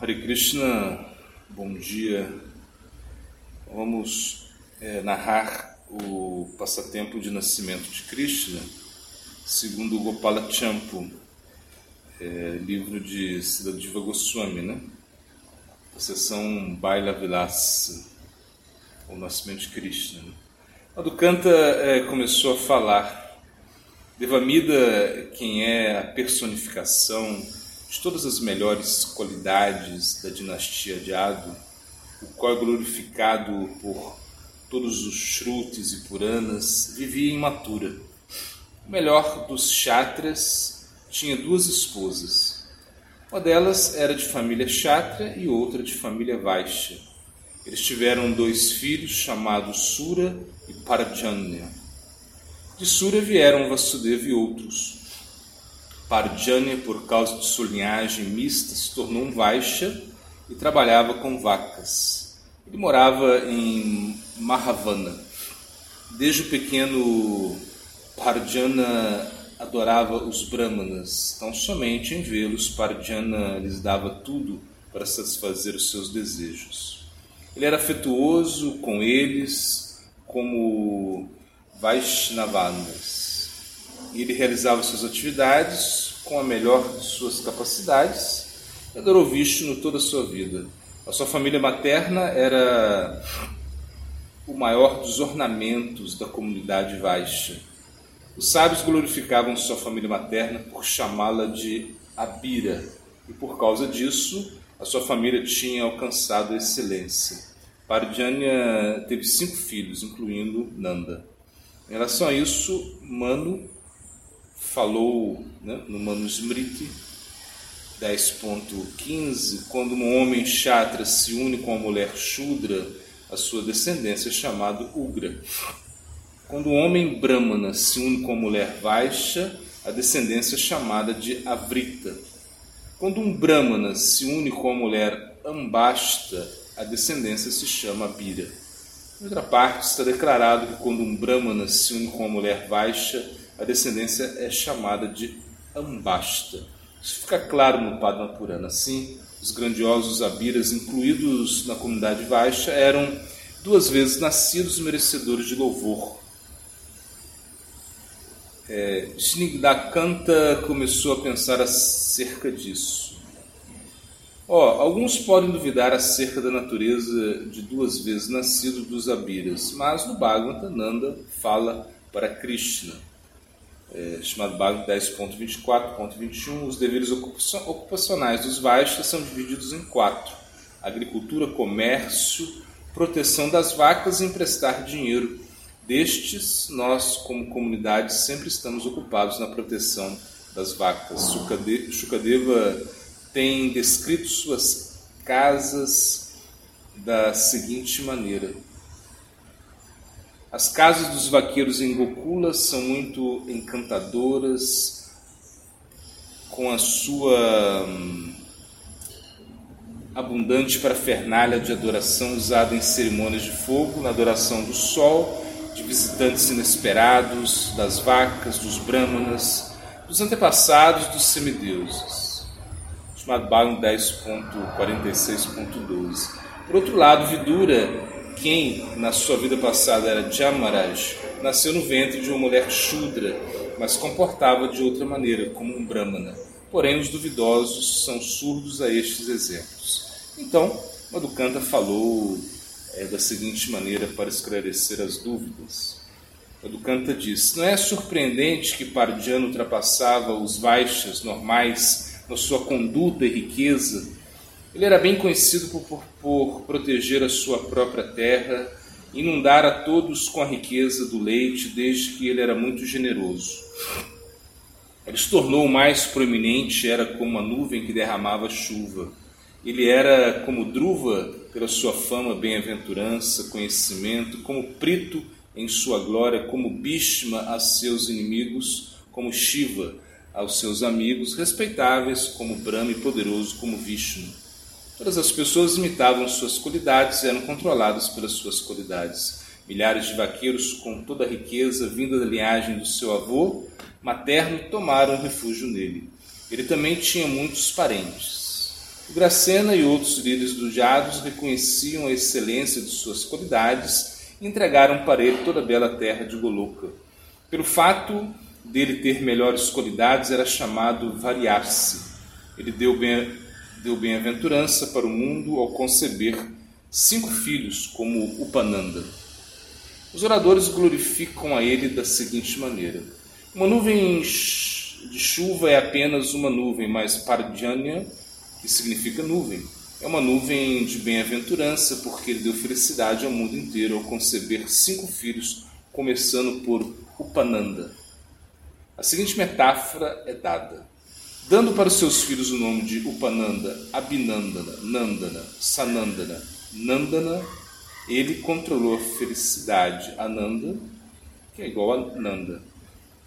Hare Krishna, bom dia. Vamos é, narrar o passatempo de nascimento de Krishna, segundo Gopala Champu, é, livro de Siddhadiva Goswami, né? A sessão Baila Vilasa, o nascimento de Krishna. Né? Madhukanta é, começou a falar. Devamida, quem é a personificação de todas as melhores qualidades da dinastia de Ado, o qual é glorificado por todos os Shrutis e Puranas, vivia em Mathura. O melhor dos Kshatras tinha duas esposas. Uma delas era de família Kshatra e outra de família Vaishya. Eles tiveram dois filhos chamados Sura e Parjanya. De Sura vieram Vasudeva e outros. Parjanya, por causa de sua linhagem mista, se tornou um Vaishya e trabalhava com vacas. Ele morava em Mahavana. Desde o pequeno, Parjana adorava os Brahmanas. Então, somente em vê-los, Parjana lhes dava tudo para satisfazer os seus desejos. Ele era afetuoso com eles, como Vaishnavanas e ele realizava suas atividades com a melhor de suas capacidades e adorou Vishnu toda a sua vida. A sua família materna era o maior dos ornamentos da comunidade Vaishya. Os sábios glorificavam sua família materna por chamá-la de Abira, e por causa disso a sua família tinha alcançado a excelência. Parjanya teve cinco filhos, incluindo Nanda. Em relação a isso, Manu falou né, no Manusmriti 10.15, quando um homem chatra se une com uma mulher shudra, a sua descendência é chamada Ugra. Quando um homem brahmana se une com uma mulher vaisha, a descendência é chamada de Avrita. Quando um brahmana se une com uma mulher ambasta, a descendência se chama Bira. Em outra parte, está declarado que quando um brahmana se une com uma mulher vaisha, a descendência é chamada de Ambasta. Isso fica claro no Padma Purana. Assim, os grandiosos Abiras, incluídos na comunidade Vaisha, eram duas vezes nascidos merecedores de louvor. É, Snigdakanta começou a pensar acerca disso. Oh, alguns podem duvidar acerca da natureza de duas vezes nascidos dos Abiras, mas no Bhagavata Nanda fala para Krishna é, chamado Bhagavad 10.24.21, os deveres ocupacionais dos Vaishyas são divididos em quatro: agricultura, comércio, proteção das vacas e emprestar dinheiro. Destes, nós, como comunidade, sempre estamos ocupados na proteção das vacas. Shukadeva tem descrito suas casas da seguinte maneira: as casas dos vaqueiros em Gokula são muito encantadoras, com a sua hum, abundante parafernália de adoração usada em cerimônias de fogo, na adoração do sol, de visitantes inesperados, das vacas, dos brahmanas, dos antepassados dos semideuses. Chamado Bhagavad 10.46.12. Por outro lado, Vidura quem na sua vida passada era Jamaraj, nasceu no ventre de uma mulher Shudra, mas comportava de outra maneira, como um Brahmana. Porém, os duvidosos são surdos a estes exemplos. Então, Madhukanta falou é, da seguinte maneira para esclarecer as dúvidas. Madhukanta diz: Não é surpreendente que Pardjana ultrapassava os Vaixas normais na sua conduta e riqueza ele era bem conhecido por, por, por proteger a sua própria terra, inundar a todos com a riqueza do leite, desde que ele era muito generoso. Ele se tornou mais proeminente, era como uma nuvem que derramava chuva. Ele era como Druva, pela sua fama, bem-aventurança, conhecimento, como Prito em sua glória, como Bhishma a seus inimigos, como Shiva aos seus amigos, respeitáveis como Brahma e poderoso como Vishnu. Todas as pessoas imitavam suas qualidades e eram controladas pelas suas qualidades. Milhares de vaqueiros, com toda a riqueza vinda da linhagem do seu avô materno, tomaram refúgio nele. Ele também tinha muitos parentes. Gracena e outros líderes do Jados reconheciam a excelência de suas qualidades e entregaram para ele toda a bela terra de Goloca. Pelo fato dele ter melhores qualidades, era chamado variar-se. Ele deu bem deu bem-aventurança para o mundo ao conceber cinco filhos como Upananda. Os oradores glorificam a ele da seguinte maneira: Uma nuvem de chuva é apenas uma nuvem, mas Parjanya, que significa nuvem, é uma nuvem de bem-aventurança, porque ele deu felicidade ao mundo inteiro ao conceber cinco filhos, começando por Upananda. A seguinte metáfora é dada. Dando para os seus filhos o nome de Upananda, Abhinandana, Nandana, Sanandana, Nandana, ele controlou a felicidade Ananda, que é igual a Nanda.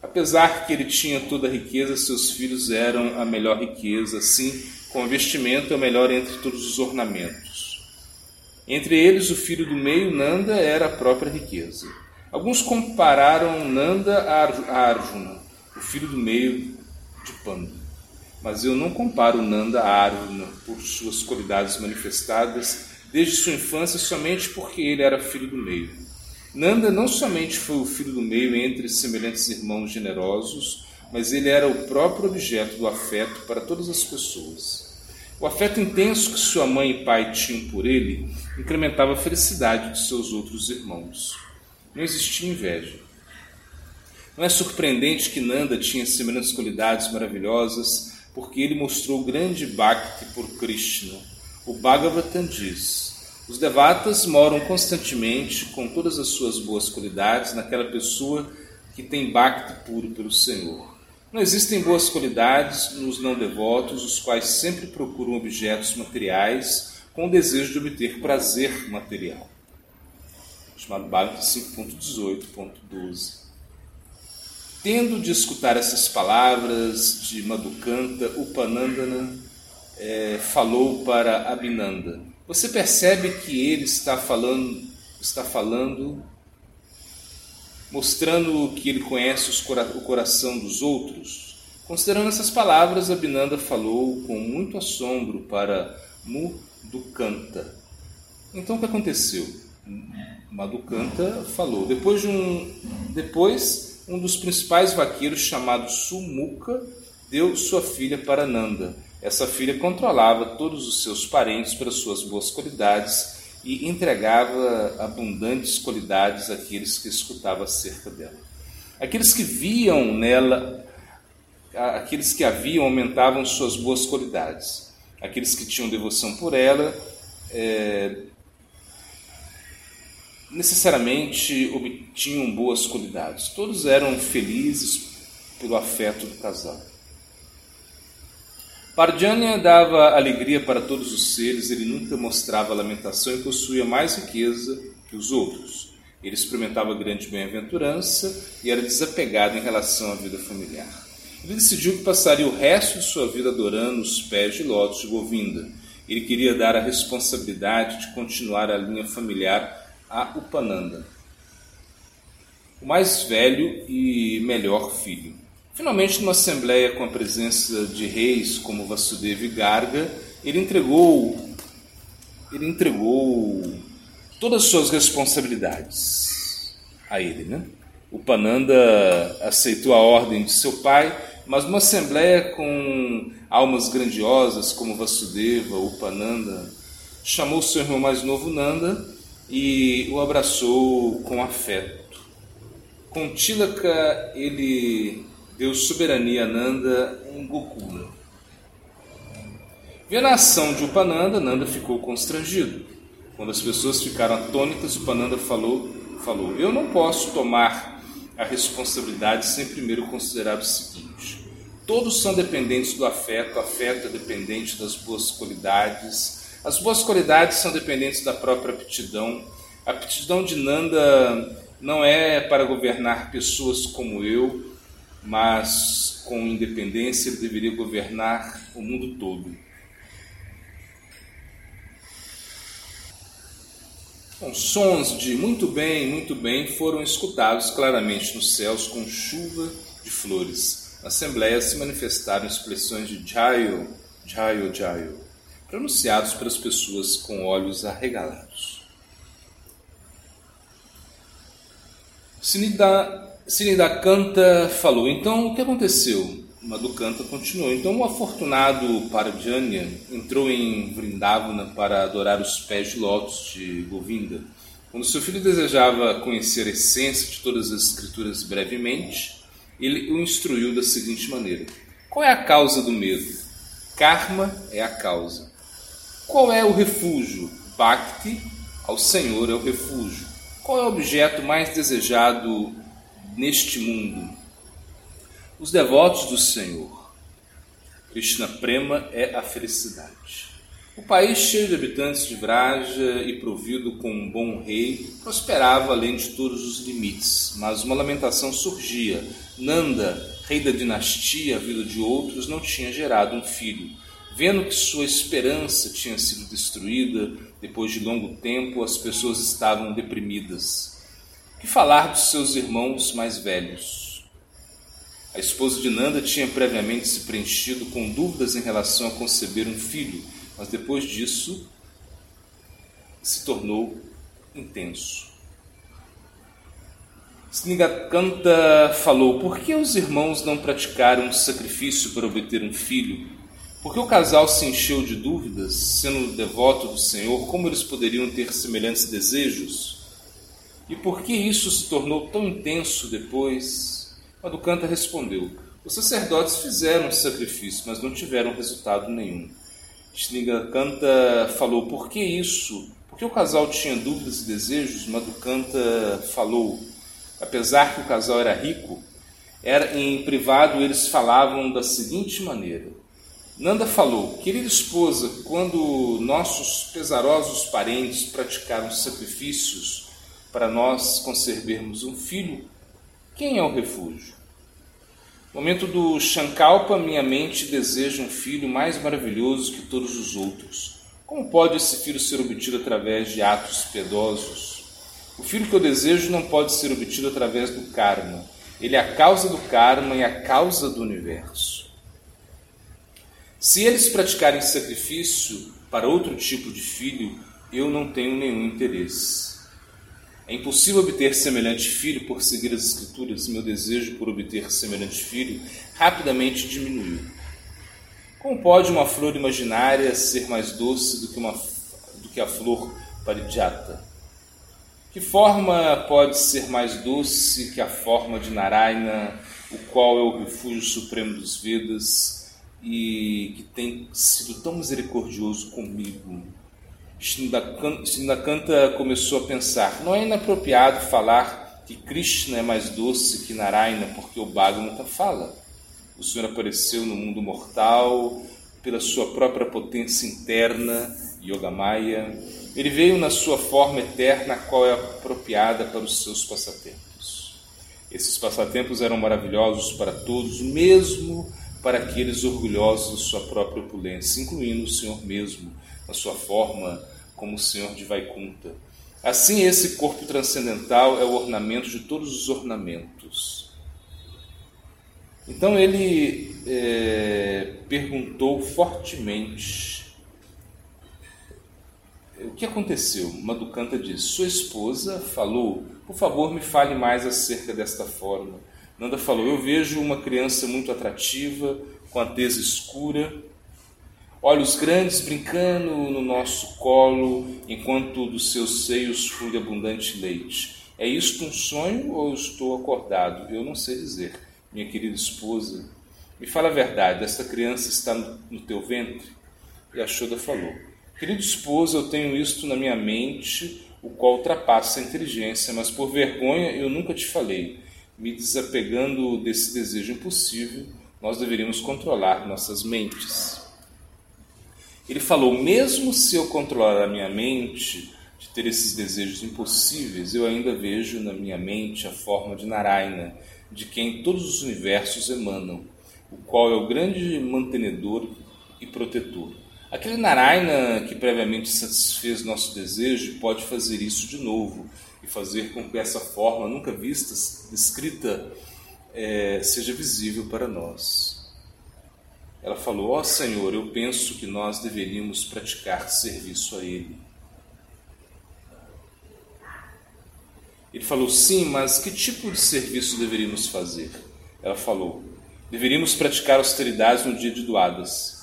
Apesar que ele tinha toda a riqueza, seus filhos eram a melhor riqueza, assim com o vestimento é o melhor entre todos os ornamentos. Entre eles, o filho do meio, Nanda, era a própria riqueza. Alguns compararam Nanda a Arjuna, o filho do meio de Panda mas eu não comparo Nanda a Arjuna por suas qualidades manifestadas desde sua infância somente porque ele era filho do meio. Nanda não somente foi o filho do meio entre semelhantes irmãos generosos, mas ele era o próprio objeto do afeto para todas as pessoas. O afeto intenso que sua mãe e pai tinham por ele incrementava a felicidade de seus outros irmãos. Não existia inveja. Não é surpreendente que Nanda tinha semelhantes qualidades maravilhosas porque ele mostrou grande bhakti por Krishna. O Bhagavatam diz: os devatas moram constantemente com todas as suas boas qualidades naquela pessoa que tem bhakti puro pelo Senhor. Não existem boas qualidades nos não devotos, os quais sempre procuram objetos materiais com o desejo de obter prazer material. Chamado Bhagavatam 5.18.12. Tendo de escutar essas palavras de Madhukanta, Upanandana é, falou para Abhinanda. Você percebe que ele está falando, está falando, mostrando que ele conhece o coração dos outros? Considerando essas palavras, Abhinanda falou com muito assombro para Madhukanta. Então o que aconteceu? Madhukanta falou. Depois de um, depois um dos principais vaqueiros, chamado Sumuka, deu sua filha para Nanda. Essa filha controlava todos os seus parentes pelas suas boas qualidades e entregava abundantes qualidades àqueles que escutavam acerca dela. Aqueles que viam nela, aqueles que a viam aumentavam suas boas qualidades. Aqueles que tinham devoção por ela é, necessariamente obtinham boas qualidades. Todos eram felizes pelo afeto do casal. Parjanya dava alegria para todos os seres, ele nunca mostrava lamentação e possuía mais riqueza que os outros. Ele experimentava grande bem-aventurança e era desapegado em relação à vida familiar. Ele decidiu que passaria o resto de sua vida adorando os pés de lótus de Govinda. Ele queria dar a responsabilidade de continuar a linha familiar a Upananda, o mais velho e melhor filho. Finalmente, numa assembleia com a presença de reis como Vasudeva e Garga, ele entregou ele entregou todas as suas responsabilidades a ele, né? O Pananda aceitou a ordem de seu pai, mas numa assembleia com almas grandiosas como Vasudeva, Upananda, chamou seu irmão mais novo Nanda e o abraçou com afeto. Com Tilaka, ele deu soberania a Nanda em Gokula. Vendo a ação de Upananda, Nanda ficou constrangido. Quando as pessoas ficaram atônitas, Upananda falou, falou: Eu não posso tomar a responsabilidade sem primeiro considerar o seguinte: todos são dependentes do afeto, afeto é dependente das boas qualidades, as boas qualidades são dependentes da própria aptidão. A aptidão de Nanda não é para governar pessoas como eu, mas com independência ele deveria governar o mundo todo. Bom, sons de muito bem, muito bem foram escutados claramente nos céus com chuva de flores. Na assembleia se manifestaram expressões de Jayo, Jayo, Jayo pronunciados pelas pessoas com olhos arregalados. Sinidakanta falou: Então o que aconteceu? Madhukanta continuou. Então o afortunado Parajanya entrou em Vrindavana para adorar os pés de lótus de Govinda. Quando seu filho desejava conhecer a essência de todas as escrituras brevemente, ele o instruiu da seguinte maneira: Qual é a causa do medo? Karma é a causa. Qual é o refúgio? Bhakti ao Senhor é o refúgio. Qual é o objeto mais desejado neste mundo? Os devotos do Senhor. Krishna Prema é a felicidade. O país, cheio de habitantes de Vraja e provido com um bom rei, prosperava além de todos os limites, mas uma lamentação surgia. Nanda, rei da dinastia, vida de outros, não tinha gerado um filho. Vendo que sua esperança tinha sido destruída, depois de longo tempo, as pessoas estavam deprimidas. Que falar dos seus irmãos mais velhos? A esposa de Nanda tinha previamente se preenchido com dúvidas em relação a conceber um filho, mas depois disso se tornou intenso. Snigakanta falou: Por que os irmãos não praticaram um sacrifício para obter um filho? Porque o casal se encheu de dúvidas, sendo devoto do Senhor, como eles poderiam ter semelhantes desejos? E por que isso se tornou tão intenso depois? Madhukanta respondeu: Os sacerdotes fizeram sacrifício, mas não tiveram resultado nenhum. Snigakanta falou: Por que isso? Porque o casal tinha dúvidas e desejos? Madhukanta falou: Apesar que o casal era rico, era, em privado eles falavam da seguinte maneira: Nanda falou: Querida esposa, quando nossos pesarosos parentes praticaram sacrifícios para nós conservarmos um filho, quem é o refúgio? No momento do Shankalpa, minha mente deseja um filho mais maravilhoso que todos os outros. Como pode esse filho ser obtido através de atos piedosos? O filho que eu desejo não pode ser obtido através do karma. Ele é a causa do karma e a causa do universo. Se eles praticarem sacrifício para outro tipo de filho, eu não tenho nenhum interesse. É impossível obter semelhante filho por seguir as Escrituras, meu desejo por obter semelhante filho rapidamente diminuiu. Como pode uma flor imaginária ser mais doce do que, uma, do que a flor parijata? Que forma pode ser mais doce que a forma de Narayana, o qual é o refúgio supremo dos Vedas? E que tem sido tão misericordioso comigo. Shinakanta começou a pensar: não é inapropriado falar que Krishna é mais doce que Narayana, porque o Bhagavata fala. O Senhor apareceu no mundo mortal pela sua própria potência interna, Yogamaya. Ele veio na sua forma eterna, a qual é apropriada para os seus passatempos. Esses passatempos eram maravilhosos para todos, mesmo para aqueles orgulhosos de sua própria opulência, incluindo o Senhor mesmo, na sua forma como o Senhor de Vaikunta. Assim, esse corpo transcendental é o ornamento de todos os ornamentos. Então ele é, perguntou fortemente o que aconteceu. Madhukanta disse: Sua esposa falou, por favor, me fale mais acerca desta forma. Nanda falou: Eu vejo uma criança muito atrativa, com a tez escura, olhos grandes brincando no nosso colo, enquanto dos seus seios flui abundante leite. É isto um sonho ou estou acordado? Eu não sei dizer, minha querida esposa. Me fala a verdade, esta criança está no teu ventre? E a Shoda falou: Querido esposo, eu tenho isto na minha mente, o qual ultrapassa a inteligência, mas por vergonha eu nunca te falei me desapegando desse desejo impossível, nós deveríamos controlar nossas mentes. Ele falou: mesmo se eu controlar a minha mente de ter esses desejos impossíveis, eu ainda vejo na minha mente a forma de Narayana, de quem todos os universos emanam, o qual é o grande mantenedor e protetor. Aquele Narayana que previamente satisfez nosso desejo pode fazer isso de novo e fazer com que essa forma nunca vista, descrita, é, seja visível para nós. ela falou: Ó oh, Senhor, eu penso que nós deveríamos praticar serviço a Ele. Ele falou: Sim, mas que tipo de serviço deveríamos fazer? Ela falou: Deveríamos praticar austeridades no dia de doadas.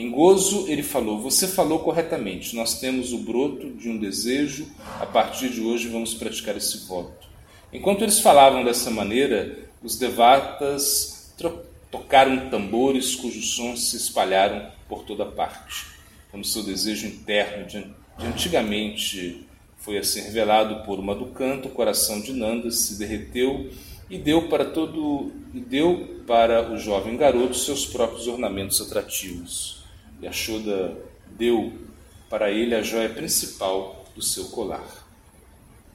Em gozo, ele falou: Você falou corretamente. Nós temos o broto de um desejo. A partir de hoje, vamos praticar esse voto. Enquanto eles falavam dessa maneira, os devatas tocaram tambores cujos sons se espalharam por toda parte. Como seu desejo interno de, de antigamente foi assim revelado por uma do canto, o coração de Nanda se derreteu e deu para todo e deu para o jovem garoto seus próprios ornamentos atrativos. E Ashoda deu para ele a joia principal do seu colar.